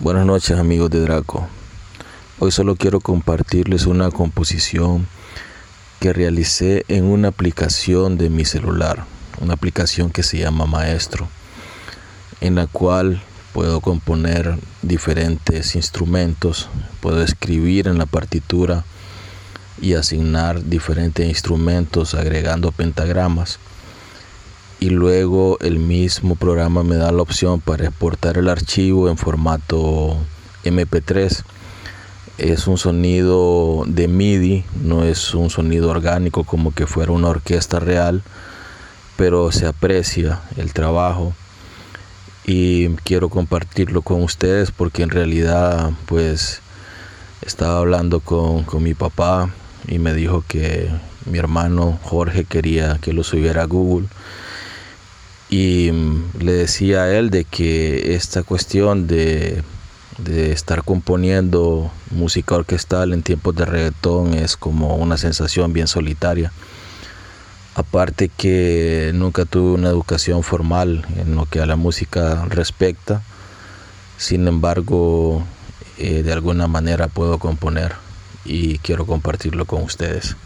Buenas noches amigos de Draco. Hoy solo quiero compartirles una composición que realicé en una aplicación de mi celular, una aplicación que se llama Maestro, en la cual puedo componer diferentes instrumentos, puedo escribir en la partitura y asignar diferentes instrumentos agregando pentagramas y luego el mismo programa me da la opción para exportar el archivo en formato MP3. Es un sonido de MIDI, no es un sonido orgánico como que fuera una orquesta real, pero se aprecia el trabajo y quiero compartirlo con ustedes porque en realidad pues estaba hablando con, con mi papá y me dijo que mi hermano Jorge quería que lo subiera a Google y mm, le decía a él de que esta cuestión de, estar componiendo música orquestal en tiempos de reggaetón es como una sensación bien solitaria. Aparte que nunca tuve una educación formal en lo que a la música respecta, sin embargo, eh, de alguna manera puedo componer y quiero compartirlo con ustedes.